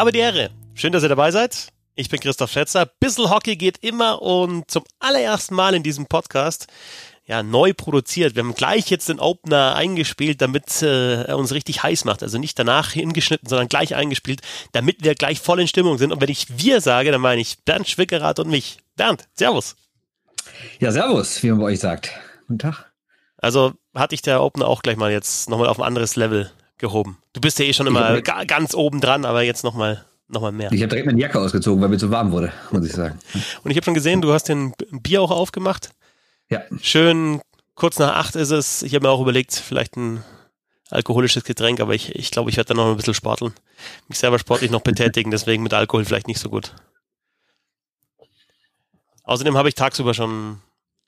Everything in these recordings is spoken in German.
Habe die Ehre. Schön, dass ihr dabei seid. Ich bin Christoph Schätzer. Bissel Hockey geht immer und zum allerersten Mal in diesem Podcast ja, neu produziert. Wir haben gleich jetzt den Opener eingespielt, damit äh, er uns richtig heiß macht. Also nicht danach hingeschnitten, sondern gleich eingespielt, damit wir gleich voll in Stimmung sind. Und wenn ich wir sage, dann meine ich Bernd Schwickerath und mich. Bernd, Servus. Ja, Servus, wie man bei euch sagt. Guten Tag. Also hatte ich der Opener auch gleich mal jetzt nochmal auf ein anderes Level gehoben. Du bist ja eh schon immer ganz oben dran, aber jetzt nochmal noch mal mehr. Ich habe direkt meine Jacke ausgezogen, weil mir zu warm wurde, muss ich sagen. Und ich habe schon gesehen, du hast den Bier auch aufgemacht. Ja. Schön, kurz nach acht ist es. Ich habe mir auch überlegt, vielleicht ein alkoholisches Getränk, aber ich, ich glaube, ich werde da noch ein bisschen sporteln. Mich selber sportlich noch betätigen, deswegen mit Alkohol vielleicht nicht so gut. Außerdem habe ich tagsüber schon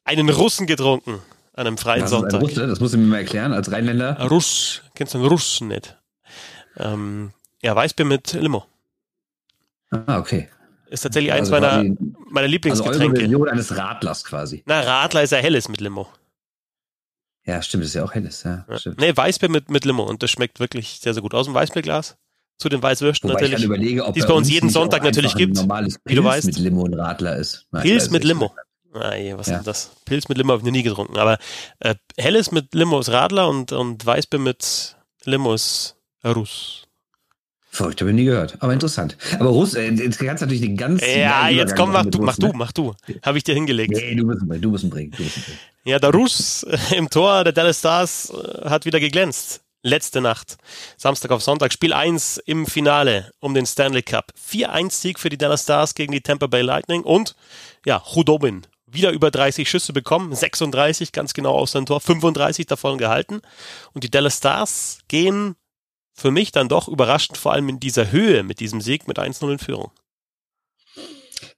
einen Russen getrunken an einem freien Was Sonntag. Ein Russe? Das musst du mir mal erklären, als Rheinländer. Russ. Kennst du einen Russen nicht? Ähm, ja, Weißbier mit Limo. Ah, okay. Ist tatsächlich eins also meiner, quasi, meiner Lieblingsgetränke. Also Version eines Radlers quasi. Na, Radler ist ja helles mit Limo. Ja, stimmt, ist ja auch helles, ja. ja. Stimmt. Nee, Weißbier mit, mit Limo und das schmeckt wirklich sehr, sehr gut. Aus dem Weißbierglas zu den Weißwürsten Wobei natürlich. Ich überlege, ob die es bei uns jeden Sonntag natürlich gibt. normales wie du weißt. mit Limo und Radler ist. Nein, Pilz mit Limo. Nein, was ja. ist das? Pilz mit Limo habe ich noch nie getrunken. Aber äh, helles mit Limo ist Radler und, und Weißbier mit Limo ist Russ. Verrückt, habe ich nie gehört. Aber interessant. Aber Russ, äh, jetzt kannst du natürlich den ganzen. Ja, jetzt komm, mach du, mach du, mach du. Habe ich dir hingelegt. Nee, du musst ihn bringen, du musst ihn bringen. Ja, der Russ im Tor der Dallas Stars äh, hat wieder geglänzt. Letzte Nacht. Samstag auf Sonntag. Spiel 1 im Finale um den Stanley Cup. 4-1-Sieg für die Dallas Stars gegen die Tampa Bay Lightning und, ja, Hudobin. Wieder über 30 Schüsse bekommen. 36 ganz genau aus dem Tor. 35 davon gehalten. Und die Dallas Stars gehen für mich dann doch überraschend, vor allem in dieser Höhe mit diesem Sieg mit 1-0 in Führung.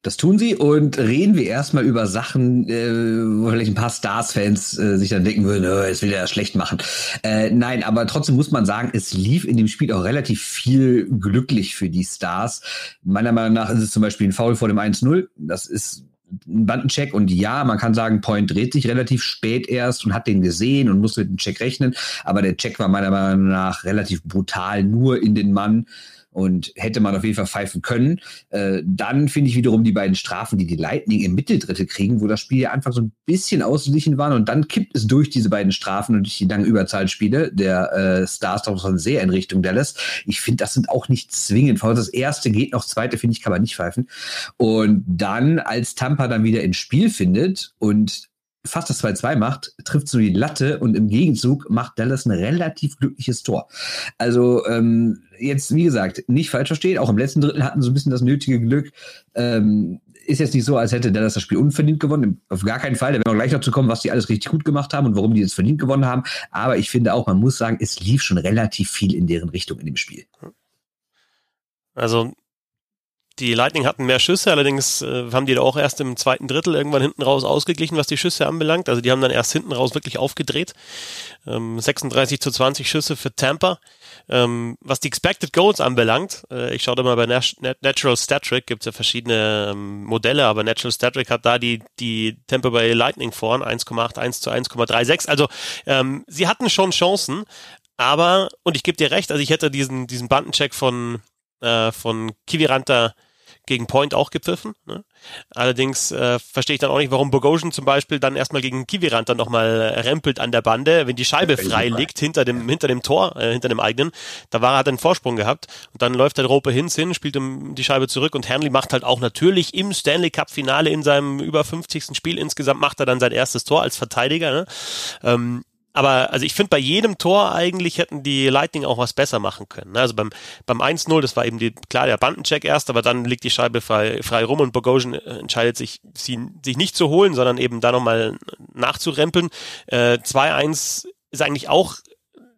Das tun sie und reden wir erstmal über Sachen, äh, wo vielleicht ein paar Stars-Fans äh, sich dann denken würden, oh, jetzt will er schlecht machen. Äh, nein, aber trotzdem muss man sagen, es lief in dem Spiel auch relativ viel glücklich für die Stars. Meiner Meinung nach ist es zum Beispiel ein Foul vor dem 1-0. Das ist ein Bandencheck und ja, man kann sagen, Point dreht sich relativ spät erst und hat den gesehen und muss mit dem Check rechnen, aber der Check war meiner Meinung nach relativ brutal nur in den Mann und hätte man auf jeden Fall pfeifen können. Äh, dann finde ich wiederum die beiden Strafen, die die Lightning im Mitteldrittel kriegen, wo das Spiel ja einfach so ein bisschen ausgeglichen war und dann kippt es durch diese beiden Strafen und durch die langen Überzahlspiele der äh, Stars schon sehr in Richtung Dallas. Ich finde, das sind auch nicht zwingend Fouls. Das erste geht noch, zweite finde ich, kann man nicht pfeifen. Und dann, als Tampa dann wieder ins Spiel findet und fast das 2-2 macht, trifft so die Latte und im Gegenzug macht Dallas ein relativ glückliches Tor. Also ähm, jetzt, wie gesagt, nicht falsch verstehen, auch im letzten Drittel hatten sie ein bisschen das nötige Glück. Ähm, ist jetzt nicht so, als hätte Dallas das Spiel unverdient gewonnen. Auf gar keinen Fall. Da werden wir gleich noch zu kommen, was die alles richtig gut gemacht haben und warum die jetzt verdient gewonnen haben. Aber ich finde auch, man muss sagen, es lief schon relativ viel in deren Richtung in dem Spiel. Also die Lightning hatten mehr Schüsse, allerdings äh, haben die da auch erst im zweiten Drittel irgendwann hinten raus ausgeglichen, was die Schüsse anbelangt. Also die haben dann erst hinten raus wirklich aufgedreht. Ähm, 36 zu 20 Schüsse für Tampa. Ähm, was die Expected Goals anbelangt, äh, ich schaue da mal bei Natural Stat Trick, gibt es ja verschiedene ähm, Modelle, aber Natural Stat Trick hat da die, die Tampa Bay Lightning vorn, 1,8, 1 zu 1,36. Also ähm, sie hatten schon Chancen, aber, und ich gebe dir recht, also ich hätte diesen, diesen Bandencheck von, äh, von Kiviranta gegen Point auch gepfiffen. Ne? Allerdings äh, verstehe ich dann auch nicht, warum Bogosian zum Beispiel dann erstmal gegen Kivirant dann nochmal rempelt an der Bande, wenn die Scheibe frei liegt hinter dem, hinter dem Tor, äh, hinter dem eigenen. Da war er halt einen Vorsprung gehabt und dann läuft der Rope hin, hin, spielt um die Scheibe zurück und Hanley macht halt auch natürlich im Stanley Cup Finale in seinem über 50. Spiel insgesamt macht er dann sein erstes Tor als Verteidiger. Ne? Ähm, aber also ich finde, bei jedem Tor eigentlich hätten die Lightning auch was besser machen können. Ne? Also beim, beim 1-0, das war eben die, klar der Bandencheck erst, aber dann liegt die Scheibe frei, frei rum und Bogosian entscheidet sich, sie, sich nicht zu holen, sondern eben da nochmal nachzurempeln. Äh, 2-1 ist eigentlich auch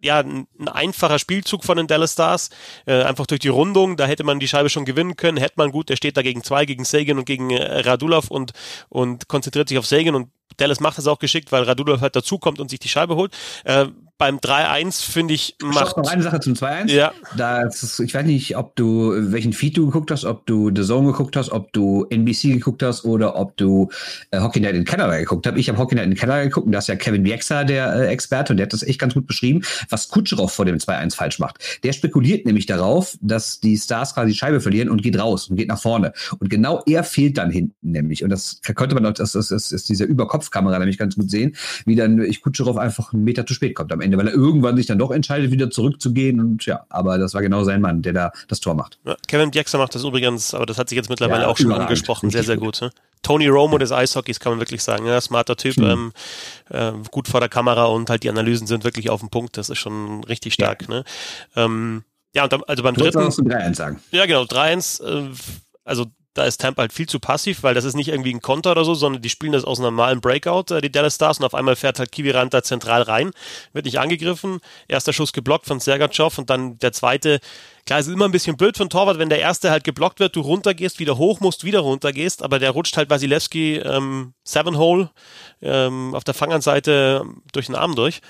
ja, ein, einfacher Spielzug von den Dallas Stars, äh, einfach durch die Rundung, da hätte man die Scheibe schon gewinnen können, hätte man gut, der steht da gegen zwei, gegen Sagan und gegen äh, Radulov und, und konzentriert sich auf Sagan und Dallas macht das auch geschickt, weil Radulov halt dazukommt und sich die Scheibe holt. Äh, beim 3-1 finde ich macht noch eine Sache zum 2-1. Ja. Das, ich weiß nicht, ob du welchen Feed du geguckt hast, ob du The Zone geguckt hast, ob du NBC geguckt hast oder ob du äh, Hockey Night in Canada geguckt hast. Ich habe Hockey Night in Canada geguckt und da ist ja Kevin Bieksa der äh, Experte und der hat das echt ganz gut beschrieben, was Kutscherow vor dem 2-1 falsch macht. Der spekuliert nämlich darauf, dass die Stars quasi die Scheibe verlieren und geht raus und geht nach vorne. Und genau er fehlt dann hinten nämlich. Und das könnte man auch, das, ist diese Überkopfkamera nämlich ganz gut sehen, wie dann ich Kutscherow einfach einen Meter zu spät kommt am Ende, weil er irgendwann sich dann doch entscheidet, wieder zurückzugehen. Und ja, aber das war genau sein Mann, der da das Tor macht. Ja, Kevin Diexer macht das übrigens, aber das hat sich jetzt mittlerweile ja, auch schon angesprochen, sehr, sehr gut. Ne? Tony Romo des Eishockeys kann man wirklich sagen. Ja, smarter Typ, mhm. ähm, äh, gut vor der Kamera und halt die Analysen sind wirklich auf dem Punkt. Das ist schon richtig stark. Ja. Ne? Ähm, ja, und dann, also beim dritten. Du 3-1 sagen. Ja, genau, 3-1. Äh, also da ist Tampa halt viel zu passiv, weil das ist nicht irgendwie ein Konter oder so, sondern die spielen das aus einem normalen Breakout, äh, die Dallas Stars, und auf einmal fährt halt Kivirant da zentral rein, wird nicht angegriffen, erster Schuss geblockt von Sergachev und dann der zweite, klar, es ist immer ein bisschen blöd von Torwart, wenn der erste halt geblockt wird, du runtergehst, wieder hoch musst, wieder runtergehst, aber der rutscht halt Wasilewski ähm, Seven Hole ähm, auf der Fanganseite durch den Arm durch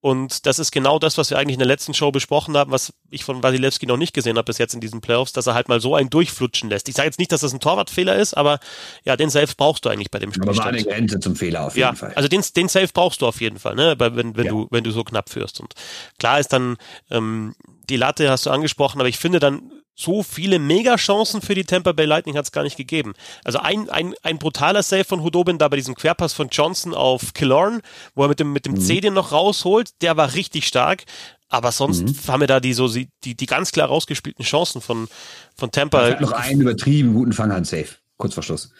und das ist genau das, was wir eigentlich in der letzten Show besprochen haben, was ich von Wasilewski noch nicht gesehen habe bis jetzt in diesen Playoffs, dass er halt mal so einen durchflutschen lässt. Ich sage jetzt nicht, dass das ein Torwartfehler ist, aber ja, den Safe brauchst du eigentlich bei dem Spiel. Aber war eine Grenze zum Fehler auf jeden ja, Fall. Also den, den Safe brauchst du auf jeden Fall, ne? wenn, wenn ja. du wenn du so knapp führst. Und klar ist dann ähm, die Latte hast du angesprochen, aber ich finde dann so viele Mega-Chancen für die Tampa Bay Lightning hat es gar nicht gegeben. Also ein, ein, ein brutaler Save von Hudobin da bei diesem Querpass von Johnson auf Killorn, wo er mit dem, mit dem mhm. C den noch rausholt, der war richtig stark. Aber sonst mhm. haben wir da die so die, die ganz klar rausgespielten Chancen von, von Tampa. Noch einen übertrieben guten Fanghand Safe, kurz vor Schluss.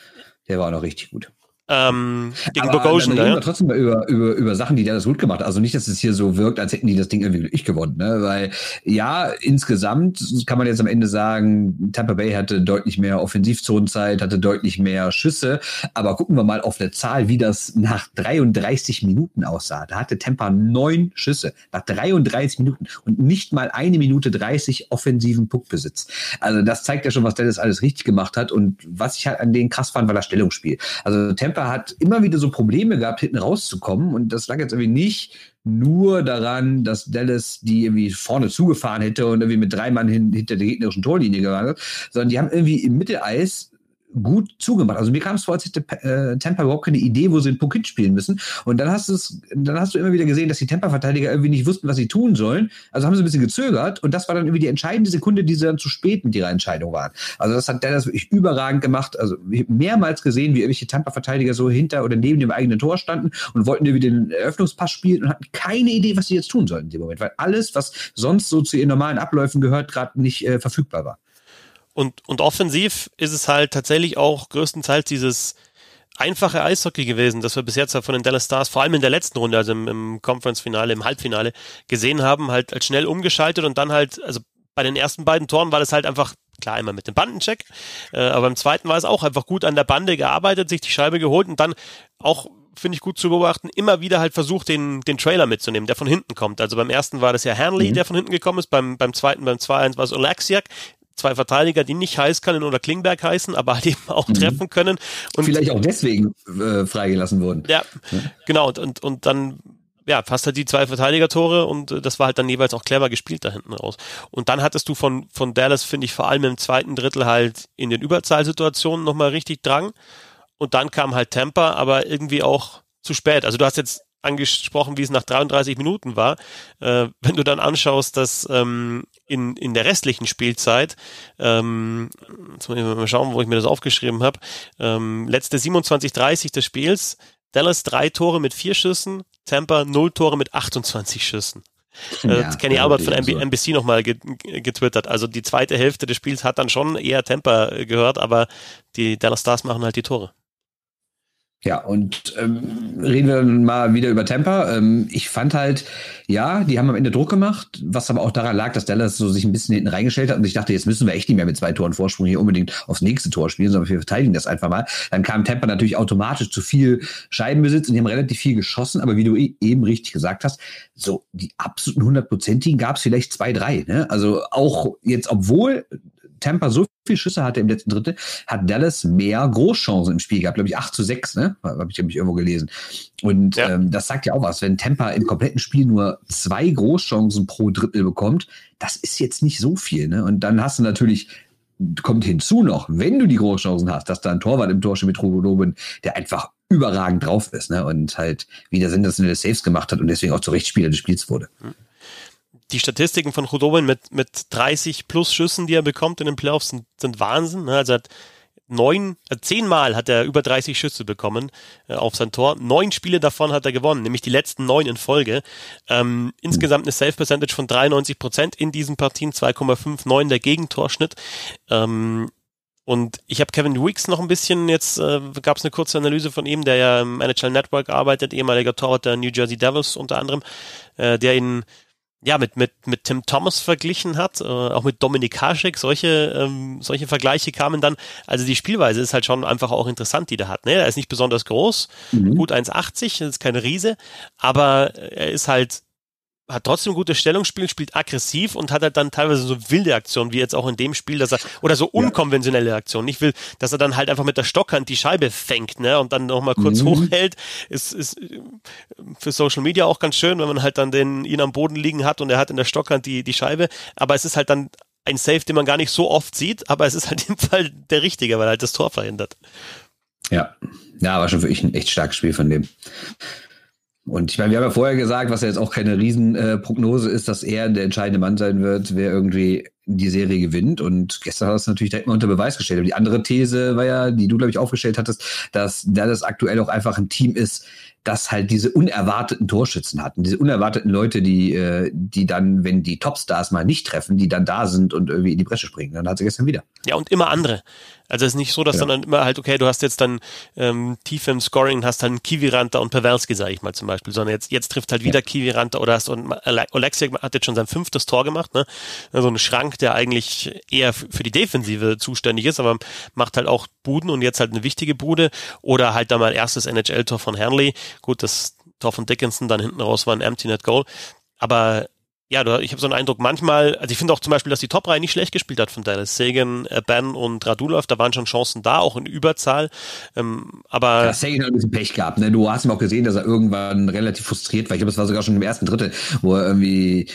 Der war auch noch richtig gut ähm, gegen Bogosian. Reden wir trotzdem über, über, über Sachen, die das gut gemacht Also nicht, dass es hier so wirkt, als hätten die das Ding irgendwie glücklich gewonnen. Ne? Weil ja, insgesamt kann man jetzt am Ende sagen, Tampa Bay hatte deutlich mehr Offensivzonenzeit, hatte deutlich mehr Schüsse. Aber gucken wir mal auf der Zahl, wie das nach 33 Minuten aussah. Da hatte Tampa neun Schüsse nach 33 Minuten und nicht mal eine Minute 30 offensiven Puckbesitz. Also das zeigt ja schon, was Dallas alles richtig gemacht hat. Und was ich halt an denen krass fand, war das Stellungsspiel. Also Tampa Tampa hat immer wieder so Probleme gehabt, hinten rauszukommen. Und das lag jetzt irgendwie nicht nur daran, dass Dallas die irgendwie vorne zugefahren hätte und irgendwie mit drei Mann hin, hinter der gegnerischen Torlinie gewartet, sondern die haben irgendwie im Mitteleis gut zugemacht. Also mir kam es vor, als hätte äh, Tampa überhaupt keine Idee, wo sie den Puck spielen müssen. Und dann hast, du's, dann hast du immer wieder gesehen, dass die Tampa-Verteidiger irgendwie nicht wussten, was sie tun sollen. Also haben sie ein bisschen gezögert und das war dann irgendwie die entscheidende Sekunde, die sie dann zu spät mit ihrer Entscheidung waren. Also das hat Dallas wirklich überragend gemacht. Also mehrmals gesehen, wie irgendwelche Tampa-Verteidiger so hinter oder neben dem eigenen Tor standen und wollten irgendwie den Eröffnungspass spielen und hatten keine Idee, was sie jetzt tun sollten in dem Moment, weil alles, was sonst so zu ihren normalen Abläufen gehört, gerade nicht äh, verfügbar war. Und, und offensiv ist es halt tatsächlich auch größtenteils dieses einfache Eishockey gewesen, das wir bis jetzt von den Dallas Stars, vor allem in der letzten Runde, also im, im Conference-Finale, im Halbfinale, gesehen haben, halt, halt schnell umgeschaltet und dann halt, also bei den ersten beiden Toren war das halt einfach klar immer mit dem Bandencheck, äh, aber beim zweiten war es auch einfach gut an der Bande gearbeitet, sich die Scheibe geholt und dann auch finde ich gut zu beobachten, immer wieder halt versucht, den, den Trailer mitzunehmen, der von hinten kommt. Also beim ersten war das ja Hanley, mhm. der von hinten gekommen ist, beim, beim zweiten, beim 2-1 war es Oleksiak, zwei Verteidiger, die nicht Heißkannen oder Klingberg heißen, aber halt eben auch mhm. treffen können. Und vielleicht auch deswegen äh, freigelassen wurden. Ja, ja. genau. Und, und, und dann ja, fast halt die zwei Verteidiger-Tore und äh, das war halt dann jeweils auch clever gespielt da hinten raus. Und dann hattest du von, von Dallas, finde ich, vor allem im zweiten Drittel halt in den Überzahlsituationen nochmal richtig Drang. Und dann kam halt Temper, aber irgendwie auch zu spät. Also du hast jetzt angesprochen, wie es nach 33 Minuten war. Äh, wenn du dann anschaust, dass ähm, in, in der restlichen Spielzeit, ähm, jetzt muss ich mal schauen, wo ich mir das aufgeschrieben habe, ähm, letzte 27:30 des Spiels, Dallas drei Tore mit vier Schüssen, Tampa null Tore mit 28 Schüssen. Äh, ja, Kenny Albert von MB, NBC nochmal getwittert. Also die zweite Hälfte des Spiels hat dann schon eher Tampa gehört, aber die Dallas Stars machen halt die Tore. Ja, und ähm, reden wir mal wieder über Tampa. Ähm, ich fand halt, ja, die haben am Ende Druck gemacht, was aber auch daran lag, dass Dallas so sich ein bisschen hinten reingestellt hat und ich dachte, jetzt müssen wir echt nicht mehr mit zwei Toren Vorsprung hier unbedingt aufs nächste Tor spielen, sondern wir verteidigen das einfach mal. Dann kam Tampa natürlich automatisch zu viel Scheibenbesitz und die haben relativ viel geschossen, aber wie du e-, eben richtig gesagt hast, so die absoluten hundertprozentigen gab es vielleicht zwei, drei. Ne? Also auch jetzt, obwohl Tampa so viele Schüsse hatte im letzten Drittel, hat Dallas mehr Großchancen im Spiel gehabt, glaube ich 8 zu 6, ne? Habe ich nämlich irgendwo gelesen. Und ja. ähm, das sagt ja auch was, wenn Tampa im kompletten Spiel nur zwei Großchancen pro Drittel bekommt, das ist jetzt nicht so viel, ne? Und dann hast du natürlich kommt hinzu noch, wenn du die Großchancen hast, dass da ein Torwart im Tor steht mit Rugodoben, der einfach überragend drauf ist, ne? Und halt wieder sensationelle Saves gemacht hat und deswegen auch zu Recht Spieler des Spiels wurde. Die Statistiken von Rudobin mit, mit 30 plus Schüssen, die er bekommt in den Playoffs, sind, sind Wahnsinn. Ne? Also hat neun, äh, zehnmal hat er über 30 Schüsse bekommen äh, auf sein Tor. Neun Spiele davon hat er gewonnen, nämlich die letzten neun in Folge. Ähm, insgesamt eine Safe Percentage von 93 Prozent in diesen Partien, 2,59 der Gegentorschnitt. Ähm, und ich habe Kevin Weeks noch ein bisschen, jetzt äh, gab es eine kurze Analyse von ihm, der ja im NHL Network arbeitet, ehemaliger Torwart der New Jersey Devils unter anderem, äh, der ihn ja, mit, mit, mit Tim Thomas verglichen hat, äh, auch mit Dominik Haschek, solche, ähm, solche Vergleiche kamen dann. Also die Spielweise ist halt schon einfach auch interessant, die der hat. Ne? Er ist nicht besonders groß, mhm. gut 1,80, ist keine Riese, aber er ist halt hat trotzdem gutes Stellungsspiel, spielt aggressiv und hat halt dann teilweise so wilde Aktionen, wie jetzt auch in dem Spiel, dass er, oder so unkonventionelle Aktionen. Ich will, dass er dann halt einfach mit der Stockhand die Scheibe fängt, ne, und dann nochmal kurz mhm. hochhält. Ist, ist für Social Media auch ganz schön, wenn man halt dann den, ihn am Boden liegen hat und er hat in der Stockhand die, die Scheibe. Aber es ist halt dann ein Safe, den man gar nicht so oft sieht, aber es ist halt im Fall der richtige, weil er halt das Tor verhindert. Ja. Ja, war schon wirklich ein echt starkes Spiel von dem. Und ich meine, wir haben ja vorher gesagt, was ja jetzt auch keine Riesenprognose äh, ist, dass er der entscheidende Mann sein wird, wer irgendwie die Serie gewinnt. Und gestern hat das natürlich direkt mal unter Beweis gestellt. Aber die andere These war ja, die du, glaube ich, aufgestellt hattest, dass Dallas aktuell auch einfach ein Team ist, das halt diese unerwarteten Torschützen hatten, diese unerwarteten Leute, die, äh, die dann, wenn die Topstars mal nicht treffen, die dann da sind und irgendwie in die Bresche springen. Dann hat sie gestern wieder. Ja, und immer andere. Also es ist nicht so, dass ja. dann immer halt, okay, du hast jetzt dann ähm, tief im Scoring, hast dann Kiviranta und Pavelski, sage ich mal zum Beispiel, sondern jetzt, jetzt trifft halt wieder ja. Kiviranta oder hast und Oleksiak hat jetzt schon sein fünftes Tor gemacht, ne? So also ein Schrank, der eigentlich eher für die Defensive zuständig ist, aber macht halt auch Buden und jetzt halt eine wichtige Bude oder halt dann mal erstes NHL-Tor von Hanley. Gut, das Tor von Dickinson dann hinten raus war ein Empty Net Goal. Aber ja, ich habe so einen Eindruck, manchmal, also ich finde auch zum Beispiel, dass die Top-Reihe nicht schlecht gespielt hat von Dallas. Sagan, äh, Ben und Radulov, da waren schon Chancen da, auch in Überzahl. Ähm, aber ja, Sagan hat ein bisschen Pech gehabt. Ne? Du hast ihm auch gesehen, dass er irgendwann relativ frustriert war. Ich glaube, es war sogar schon im ersten Drittel, wo er irgendwie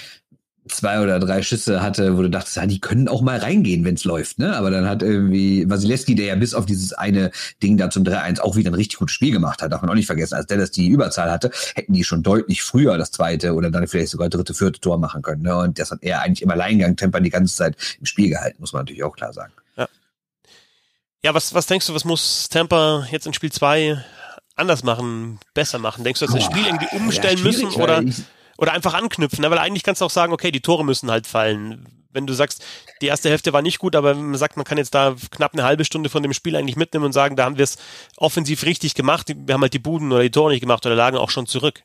zwei oder drei Schüsse hatte, wo du dachtest, ja, die können auch mal reingehen, wenn es läuft, ne? Aber dann hat irgendwie Wasilewski, der ja bis auf dieses eine Ding da zum 3-1 auch wieder ein richtig gutes Spiel gemacht hat, darf man auch nicht vergessen. Als Dallas die Überzahl hatte, hätten die schon deutlich früher das zweite oder dann vielleicht sogar dritte, vierte Tor machen können. Ne? Und das hat er eigentlich im Alleingang Temper die ganze Zeit im Spiel gehalten, muss man natürlich auch klar sagen. Ja, ja was, was denkst du, was muss Temper jetzt in Spiel 2 anders machen, besser machen? Denkst du, dass das Spiel irgendwie umstellen ja, müssen oder? Ich, oder einfach anknüpfen, ne? weil eigentlich kannst du auch sagen, okay, die Tore müssen halt fallen. Wenn du sagst, die erste Hälfte war nicht gut, aber man sagt, man kann jetzt da knapp eine halbe Stunde von dem Spiel eigentlich mitnehmen und sagen, da haben wir es offensiv richtig gemacht, wir haben halt die Buden oder die Tore nicht gemacht oder lagen auch schon zurück.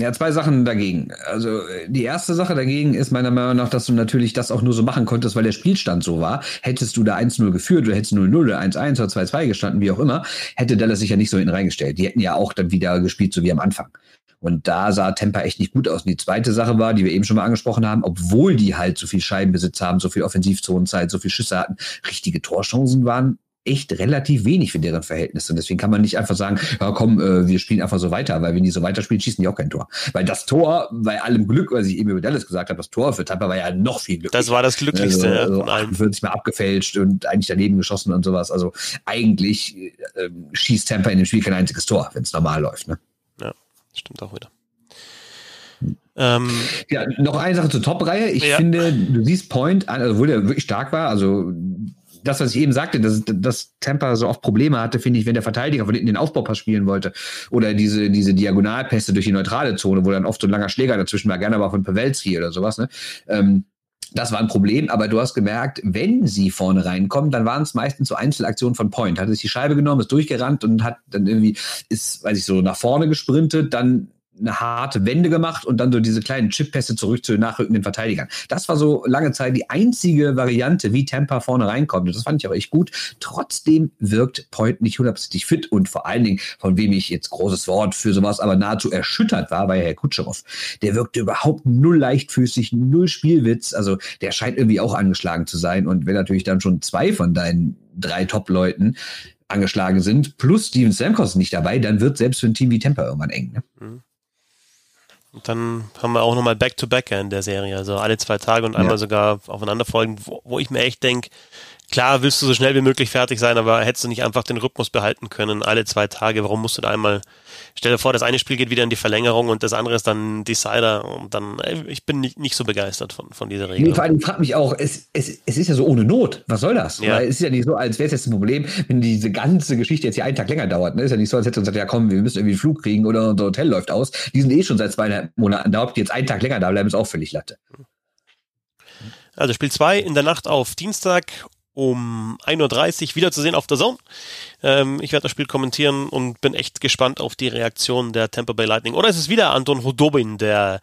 Ja, zwei Sachen dagegen. Also die erste Sache dagegen ist meiner Meinung nach, dass du natürlich das auch nur so machen konntest, weil der Spielstand so war. Hättest du da 1-0 geführt oder hättest 0-0 oder 1-1 oder 2-2 gestanden, wie auch immer, hätte Dallas sich ja nicht so hinten reingestellt. Die hätten ja auch dann wieder gespielt, so wie am Anfang. Und da sah Temper echt nicht gut aus. Und die zweite Sache war, die wir eben schon mal angesprochen haben, obwohl die halt so viel Scheibenbesitz haben, so viel Offensivzonenzeit, so viel Schüsse hatten, richtige Torchancen waren echt relativ wenig für deren Verhältnisse. Und deswegen kann man nicht einfach sagen, ja komm, äh, wir spielen einfach so weiter, weil wenn die so weiterspielen, schießen die auch kein Tor. Weil das Tor, bei allem Glück, was ich eben über Dallas gesagt habe, das Tor für Tampa war ja noch viel glücklicher. Das war das Glücklichste. Also, also 48 Mal abgefälscht und eigentlich daneben geschossen und sowas. Also eigentlich äh, schießt Tampa in dem Spiel kein einziges Tor, wenn es normal läuft. Ne? Stimmt auch wieder. Ähm, ja, noch eine Sache zur Top-Reihe. Ich ja. finde, du siehst Point, also obwohl der wirklich stark war, also das, was ich eben sagte, dass, dass Tampa so oft Probleme hatte, finde ich, wenn der Verteidiger von hinten den Aufbaupass spielen wollte oder diese, diese Diagonalpässe durch die neutrale Zone, wo dann oft so ein langer Schläger dazwischen war, gerne aber von Pawelski oder sowas, ne? Ähm, das war ein Problem, aber du hast gemerkt, wenn sie vorne reinkommen, dann waren es meistens so Einzelaktionen von Point. Hat sich die Scheibe genommen, ist durchgerannt und hat dann irgendwie, ist, weiß ich so, nach vorne gesprintet, dann eine harte Wende gemacht und dann so diese kleinen Chip-Pässe zurück zu den nachrückenden Verteidigern. Das war so lange Zeit die einzige Variante, wie Tampa vorne reinkommt. Und das fand ich auch echt gut. Trotzdem wirkt Point nicht hundertprozentig fit und vor allen Dingen, von wem ich jetzt großes Wort für sowas, aber nahezu erschüttert war, war ja Herr Kutscherow. Der wirkte überhaupt null leichtfüßig, null Spielwitz. Also der scheint irgendwie auch angeschlagen zu sein. Und wenn natürlich dann schon zwei von deinen drei Top-Leuten angeschlagen sind, plus Steven Stamkos nicht dabei, dann wird selbst für ein Team wie Tampa irgendwann eng. Ne? Mhm. Und dann haben wir auch nochmal Back-to-Back in der Serie, also alle zwei Tage und einmal ja. sogar aufeinander folgen, wo, wo ich mir echt denke, klar willst du so schnell wie möglich fertig sein, aber hättest du nicht einfach den Rhythmus behalten können, alle zwei Tage, warum musst du da einmal, stell dir vor, das eine Spiel geht wieder in die Verlängerung und das andere ist dann Decider und dann, ich bin nicht, nicht so begeistert von, von dieser Regel. Nee, vor allem fragt mich auch, es, es, es ist ja so ohne Not, was soll das? Ja. Weil es ist ja nicht so, als wäre es jetzt ein Problem, wenn diese ganze Geschichte jetzt hier einen Tag länger dauert, ne? ist ja nicht so, als hätte uns gesagt, ja komm, wir müssen irgendwie einen Flug kriegen oder unser Hotel läuft aus, die sind eh schon seit zweieinhalb Monaten da, ob die jetzt einen Tag länger da bleiben, ist auch völlig Latte. Also Spiel 2 in der Nacht auf Dienstag um 1.30 Uhr wiederzusehen auf der Zone. Ähm, ich werde das Spiel kommentieren und bin echt gespannt auf die Reaktion der Tampa Bay Lightning. Oder ist es wieder Anton Hodobin, der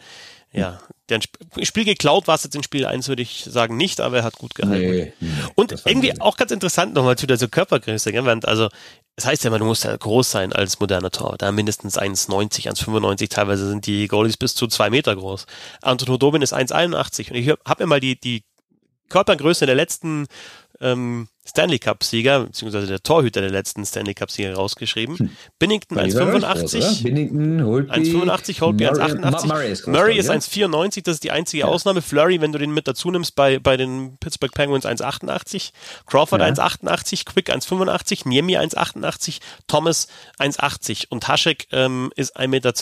ja, der ein Spiel geklaut war es jetzt in Spiel 1, würde ich sagen, nicht, aber er hat gut gehalten. Nee, nee, und irgendwie auch ganz interessant nochmal zu der so Körpergröße, gell? also es heißt ja immer, du musst ja groß sein als moderner Tor. Da mindestens 1,90, 1,95, teilweise sind die Goalies bis zu zwei Meter groß. Anton Hodobin ist 1,81 und ich habe mir mal die, die Körpergröße der letzten ähm, Stanley Cup-Sieger, beziehungsweise der Torhüter der letzten Stanley Cup-Sieger rausgeschrieben. Hm. Binnington 1,85. Binnington, Holtby. 1,85, Holtby 1,88. Murray ist, Murray ist 1,94, das ist die einzige ja. Ausnahme. Flurry, wenn du den mit dazu nimmst, bei, bei den Pittsburgh Penguins 1,88. Crawford ja. 1,88, Quick 1,85, Niemi 1,88, Thomas 1,80 und Haschek ähm, ist 1,82 Meter.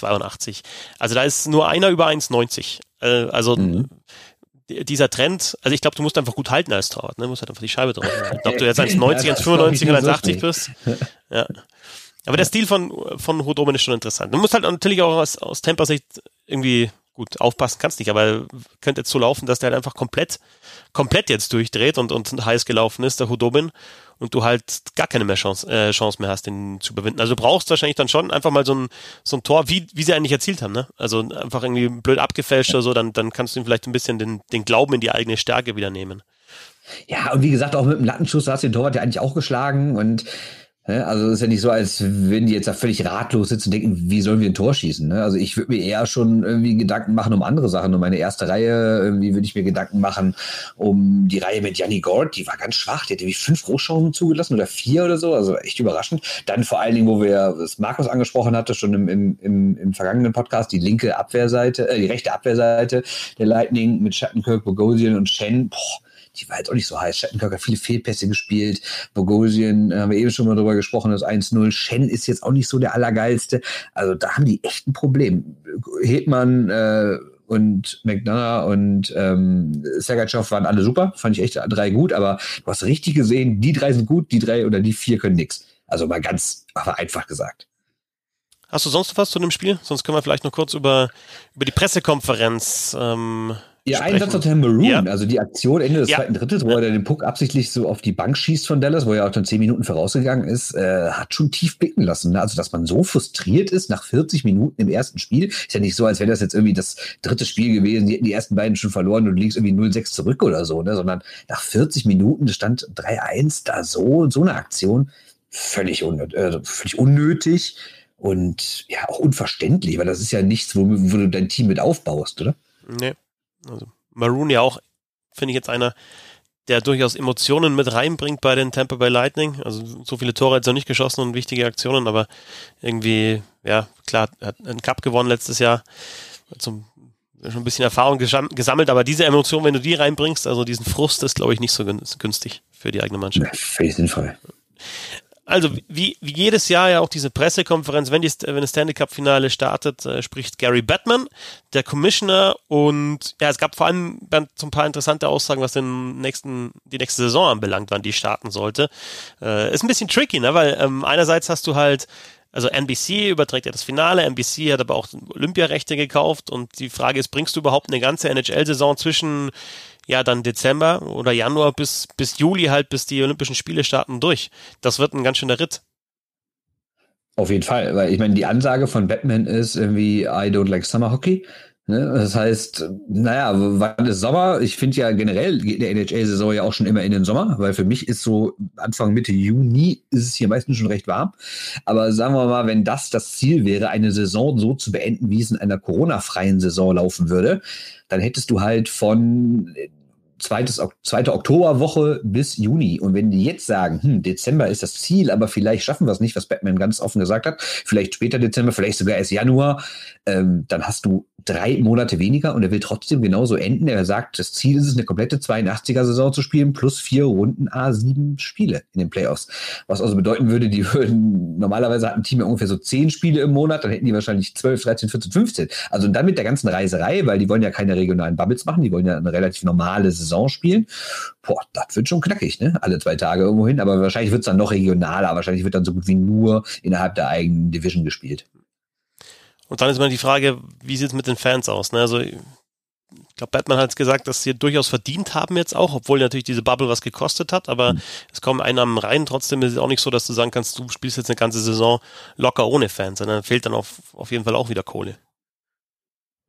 Also da ist nur einer über 1,90. Äh, also mhm dieser Trend, also ich glaube, du musst einfach gut halten als Torwart, ne? Du musst halt einfach die Scheibe drauf. Ich glaube, du jetzt 1,90, 1,95 und 1,80 bist. Ja. Aber der Stil von, von Hodomen ist schon interessant. Du musst halt natürlich auch aus, aus Tempersicht irgendwie gut aufpassen kannst nicht, aber könnte jetzt so laufen, dass der halt einfach komplett, komplett jetzt durchdreht und, und heiß gelaufen ist, der Hudobin und du halt gar keine mehr Chance, äh, Chance mehr hast, den zu überwinden. Also du brauchst wahrscheinlich dann schon einfach mal so ein, so ein Tor, wie, wie sie eigentlich erzielt haben, ne? Also einfach irgendwie blöd abgefälscht oder so, dann, dann kannst du ihm vielleicht ein bisschen den, den Glauben in die eigene Stärke wieder nehmen. Ja, und wie gesagt, auch mit dem Lattenschuss, da hast du den Torwart ja eigentlich auch geschlagen und also es ist ja nicht so, als wenn die jetzt da völlig ratlos sitzen und denken, wie sollen wir ein Tor schießen? Ne? Also ich würde mir eher schon irgendwie Gedanken machen um andere Sachen. Um meine erste Reihe irgendwie würde ich mir Gedanken machen um die Reihe mit Janni Gord. Die war ganz schwach. Die hat irgendwie fünf Großchancen zugelassen oder vier oder so. Also echt überraschend. Dann vor allen Dingen, wo wir das Markus angesprochen hatte, schon im, im, im, im vergangenen Podcast, die linke Abwehrseite, äh, die rechte Abwehrseite der Lightning mit Schattenkirk, Bogosian und Shen. Boah, die war jetzt auch nicht so heiß. Shattenkirk hat viele Fehlpässe gespielt. Bogosian, äh, haben wir eben schon mal drüber gesprochen, das 1-0. Shen ist jetzt auch nicht so der Allergeilste. Also da haben die echt ein Problem. Hetman, äh, und McDonough und ähm, Sergachev waren alle super, fand ich echt drei gut, aber du hast richtig gesehen, die drei sind gut, die drei oder die vier können nix. Also mal ganz einfach gesagt. Hast du sonst noch was zu dem Spiel? Sonst können wir vielleicht noch kurz über, über die Pressekonferenz ähm, ja, ein Satz zu Maroon, ja. also die Aktion Ende des ja. zweiten Drittes, wo er den Puck absichtlich so auf die Bank schießt von Dallas, wo er auch dann zehn Minuten vorausgegangen ist, äh, hat schon tief blicken lassen. Ne? Also, dass man so frustriert ist nach 40 Minuten im ersten Spiel, ist ja nicht so, als wäre das jetzt irgendwie das dritte Spiel gewesen, die hätten die ersten beiden schon verloren und du liegst irgendwie 0-6 zurück oder so, ne? sondern nach 40 Minuten stand 3-1 da so, so eine Aktion, völlig, unnöt äh, völlig unnötig und ja, auch unverständlich, weil das ist ja nichts, wo, wo du dein Team mit aufbaust, oder? Nee. Also Maroon ja auch, finde ich jetzt einer, der durchaus Emotionen mit reinbringt bei den Tampa Bay Lightning. Also so viele Tore hat er nicht geschossen und wichtige Aktionen, aber irgendwie, ja, klar, hat einen Cup gewonnen letztes Jahr. Zum, schon ein bisschen Erfahrung gesammelt, aber diese Emotion, wenn du die reinbringst, also diesen Frust, ist, glaube ich, nicht so günstig für die eigene Mannschaft. Ja, sinnvoll. Also wie, wie jedes Jahr ja auch diese Pressekonferenz, wenn, die, wenn das Stanley Cup Finale startet, äh, spricht Gary Batman, der Commissioner. Und ja, es gab vor allem so ein paar interessante Aussagen, was den nächsten, die nächste Saison anbelangt, wann die starten sollte. Äh, ist ein bisschen tricky, ne, weil ähm, einerseits hast du halt also NBC überträgt ja das Finale, NBC hat aber auch Olympiarechte gekauft. Und die Frage ist, bringst du überhaupt eine ganze NHL-Saison zwischen ja dann Dezember oder Januar bis, bis Juli halt, bis die Olympischen Spiele starten durch. Das wird ein ganz schöner Ritt. Auf jeden Fall, weil ich meine, die Ansage von Batman ist irgendwie I don't like summer hockey. Ne? Das heißt, naja, wann ist Sommer? Ich finde ja generell geht der NHL-Saison ja auch schon immer in den Sommer, weil für mich ist so Anfang Mitte Juni ist es hier meistens schon recht warm. Aber sagen wir mal, wenn das das Ziel wäre, eine Saison so zu beenden, wie es in einer Corona-freien Saison laufen würde, dann hättest du halt von zweites, zweite Oktoberwoche bis Juni. Und wenn die jetzt sagen, hm, Dezember ist das Ziel, aber vielleicht schaffen wir es nicht, was Batman ganz offen gesagt hat, vielleicht später Dezember, vielleicht sogar erst Januar, ähm, dann hast du drei Monate weniger und er will trotzdem genauso enden. Er sagt, das Ziel ist es, eine komplette 82er-Saison zu spielen, plus vier Runden A7 Spiele in den Playoffs. Was also bedeuten würde, die würden, normalerweise hat ein Team ja ungefähr so zehn Spiele im Monat, dann hätten die wahrscheinlich 12, 13, 14, 15. Also dann mit der ganzen Reiserei, weil die wollen ja keine regionalen Bubbles machen, die wollen ja eine relativ normale Saison spielen. Boah, das wird schon knackig, ne? Alle zwei Tage irgendwo hin, aber wahrscheinlich wird es dann noch regionaler, wahrscheinlich wird dann so gut wie nur innerhalb der eigenen Division gespielt. Und dann ist immer die Frage, wie sieht es mit den Fans aus? Ne? Also ich glaube, Batman hat gesagt, dass sie durchaus verdient haben jetzt auch, obwohl natürlich diese Bubble was gekostet hat, aber mhm. es kommen Einnahmen rein. Trotzdem ist es auch nicht so, dass du sagen kannst, du spielst jetzt eine ganze Saison locker ohne Fans, sondern fehlt dann auf, auf jeden Fall auch wieder Kohle.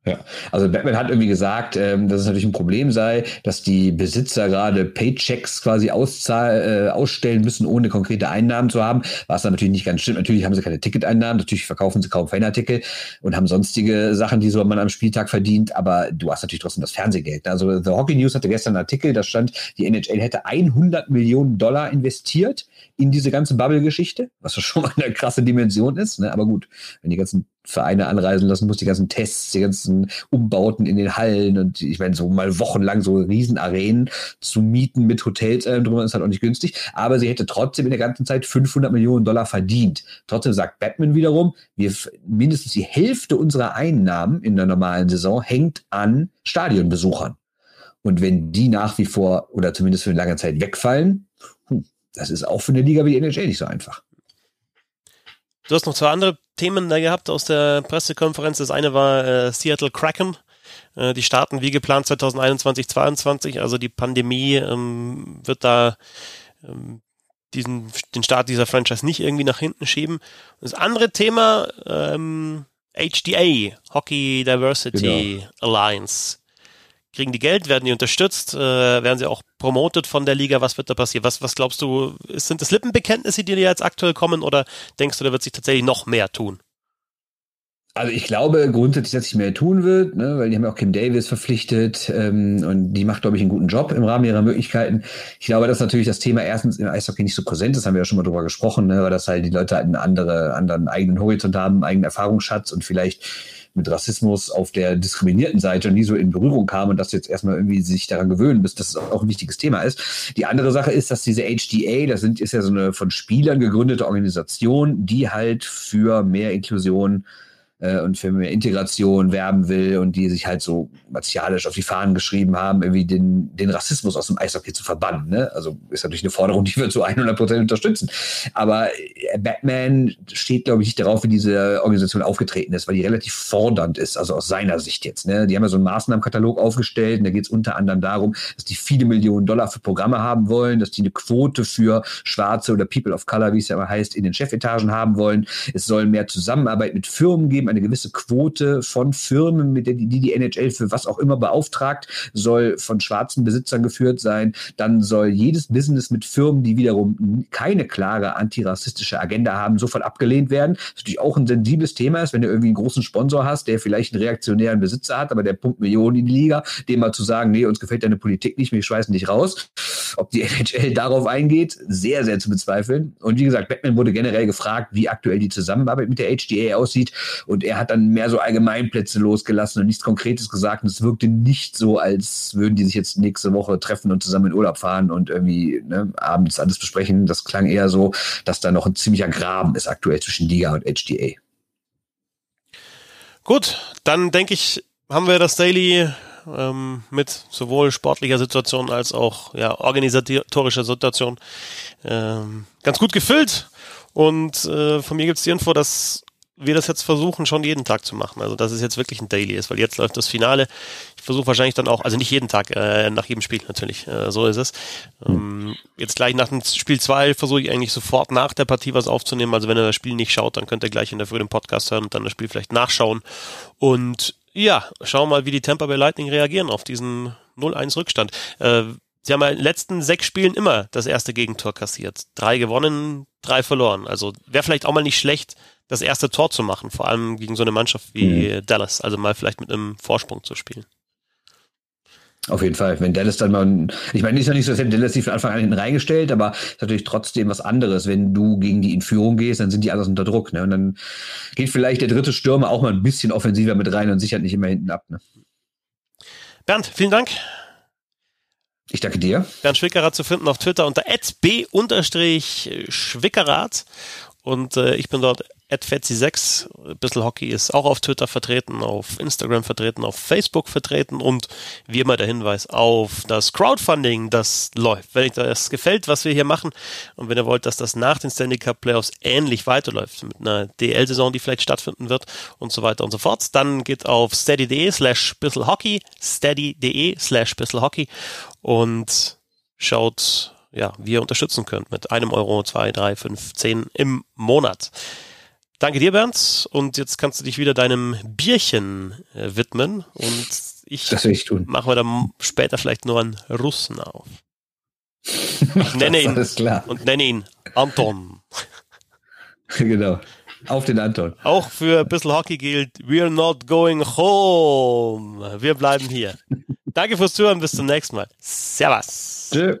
Ja, also Batman hat irgendwie gesagt, ähm, dass es natürlich ein Problem sei, dass die Besitzer gerade Paychecks quasi auszahl, äh, ausstellen müssen, ohne konkrete Einnahmen zu haben, was dann natürlich nicht ganz stimmt. Natürlich haben sie keine Ticketeinnahmen, natürlich verkaufen sie kaum Fanartikel und haben sonstige Sachen, die so man am Spieltag verdient, aber du hast natürlich trotzdem das Fernsehgeld. Also The Hockey News hatte gestern einen Artikel, da stand, die NHL hätte 100 Millionen Dollar investiert in diese ganze Bubble-Geschichte, was schon mal eine krasse Dimension ist, ne? aber gut, wenn die ganzen Vereine anreisen lassen muss, die ganzen Tests, die ganzen Umbauten in den Hallen und ich meine, so mal wochenlang so Riesenarenen zu mieten mit Hotels äh, drüber ist halt auch nicht günstig. Aber sie hätte trotzdem in der ganzen Zeit 500 Millionen Dollar verdient. Trotzdem sagt Batman wiederum, wir mindestens die Hälfte unserer Einnahmen in der normalen Saison hängt an Stadionbesuchern. Und wenn die nach wie vor oder zumindest für eine lange Zeit wegfallen, hm, das ist auch für eine Liga wie die NHL nicht so einfach. Du hast noch zwei andere Themen da gehabt aus der Pressekonferenz. Das eine war äh, Seattle Kraken. Äh, die starten wie geplant 2021, 2022. Also die Pandemie ähm, wird da ähm, diesen, den Start dieser Franchise nicht irgendwie nach hinten schieben. Das andere Thema, ähm, HDA, Hockey Diversity genau. Alliance kriegen die Geld, werden die unterstützt, äh, werden sie auch promotet von der Liga, was wird da passieren? Was, was glaubst du, sind das Lippenbekenntnisse, die dir jetzt aktuell kommen oder denkst du, da wird sich tatsächlich noch mehr tun? Also ich glaube grundsätzlich, dass sich mehr tun wird, ne, weil die haben ja auch Kim Davis verpflichtet ähm, und die macht, glaube ich, einen guten Job im Rahmen ihrer Möglichkeiten. Ich glaube, dass natürlich das Thema erstens im Eishockey nicht so präsent ist, haben wir ja schon mal drüber gesprochen, ne, weil das halt die Leute halt einen andere, anderen eigenen Horizont haben, einen eigenen Erfahrungsschatz und vielleicht mit Rassismus auf der diskriminierten Seite nie so in Berührung kam und dass du jetzt erstmal irgendwie sich daran gewöhnen bist, dass es auch ein wichtiges Thema ist. Die andere Sache ist, dass diese HDA, das sind, ist ja so eine von Spielern gegründete Organisation, die halt für mehr Inklusion äh, und für mehr Integration werben will und die sich halt so martialisch auf die Fahnen geschrieben haben, irgendwie den, den Rassismus aus dem Eishockey zu verbannen. Ne? Also ist natürlich eine Forderung, die wir zu 100 Prozent unterstützen. Aber äh, Batman steht, glaube ich, nicht darauf, wie diese Organisation aufgetreten ist, weil die relativ fordernd ist, also aus seiner Sicht jetzt. Ne? Die haben ja so einen Maßnahmenkatalog aufgestellt und da geht es unter anderem darum, dass die viele Millionen Dollar für Programme haben wollen, dass die eine Quote für Schwarze oder People of Color, wie es ja immer heißt, in den Chefetagen haben wollen. Es soll mehr Zusammenarbeit mit Firmen geben, eine gewisse Quote von Firmen, mit der die die NHL für was auch immer beauftragt, soll von schwarzen Besitzern geführt sein. Dann soll jedes Business mit Firmen, die wiederum keine klare antirassistische Agenda haben, sofort abgelehnt werden. Das ist natürlich auch ein sensibles Thema ist, wenn du irgendwie einen großen Sponsor hast, der vielleicht einen reaktionären Besitzer hat, aber der pumpt Millionen in die Liga, dem mal zu sagen, nee, uns gefällt deine Politik nicht, wir schweißen dich raus. Ob die NHL darauf eingeht, sehr, sehr zu bezweifeln. Und wie gesagt, Batman wurde generell gefragt, wie aktuell die Zusammenarbeit mit der HDA aussieht. Und er hat dann mehr so Allgemeinplätze losgelassen und nichts Konkretes gesagt. Und es wirkte nicht so, als würden die sich jetzt nächste Woche treffen und zusammen in Urlaub fahren und irgendwie ne, abends alles besprechen. Das klang eher so, dass da noch ein ziemlicher Graben ist aktuell zwischen Liga und HDA. Gut, dann denke ich, haben wir das Daily ähm, mit sowohl sportlicher Situation als auch ja, organisatorischer Situation ähm, ganz gut gefüllt. Und äh, von mir gibt es die Info, dass wir das jetzt versuchen, schon jeden Tag zu machen. Also dass es jetzt wirklich ein Daily ist, weil jetzt läuft das Finale. Ich versuche wahrscheinlich dann auch, also nicht jeden Tag, äh, nach jedem Spiel natürlich, äh, so ist es. Ähm, jetzt gleich nach dem Spiel zwei versuche ich eigentlich sofort nach der Partie was aufzunehmen. Also wenn ihr das Spiel nicht schaut, dann könnt ihr gleich in der Früh den Podcast hören und dann das Spiel vielleicht nachschauen. Und ja, schauen mal, wie die Tampa Bay Lightning reagieren auf diesen 0-1 Rückstand. Äh, Sie haben ja in den letzten sechs Spielen immer das erste Gegentor kassiert. Drei gewonnen, drei verloren. Also wäre vielleicht auch mal nicht schlecht, das erste Tor zu machen, vor allem gegen so eine Mannschaft wie mhm. Dallas. Also mal vielleicht mit einem Vorsprung zu spielen. Auf jeden Fall. Wenn Dallas dann mal, ich meine, ist ja nicht so, als hätte Dallas sich von Anfang an hinten reingestellt, aber ist natürlich trotzdem was anderes. Wenn du gegen die in Führung gehst, dann sind die alles unter Druck, ne? Und dann geht vielleicht der dritte Stürmer auch mal ein bisschen offensiver mit rein und sichert nicht immer hinten ab, ne? Bernd, vielen Dank. Ich danke dir. Bernd Schwickerath zu finden auf Twitter unter b-schwickerath und äh, ich bin dort @fetzi6. Bissl Hockey ist auch auf Twitter vertreten, auf Instagram vertreten, auf Facebook vertreten und wie immer der Hinweis auf das Crowdfunding, das läuft. Wenn euch das gefällt, was wir hier machen und wenn ihr wollt, dass das nach den Stanley Cup Playoffs ähnlich weiterläuft mit einer DL-Saison, die vielleicht stattfinden wird und so weiter und so fort, dann geht auf steady.de slash bisselhockey, steady.de slash bisselhockey und schaut ja, wie ihr unterstützen könnt mit einem Euro, zwei, drei, fünf, zehn im Monat. Danke dir, Bernd. Und jetzt kannst du dich wieder deinem Bierchen äh, widmen. Und ich, das will ich tun. mache mir dann später vielleicht nur einen Russen auf. Ich nenne ihn und nenne ihn Anton. genau. Auf den Anton. Auch für ein bisschen Hockey gilt, we're not going home. Wir bleiben hier. Danke fürs Zuhören, bis zum nächsten Mal. Servus. Tschö.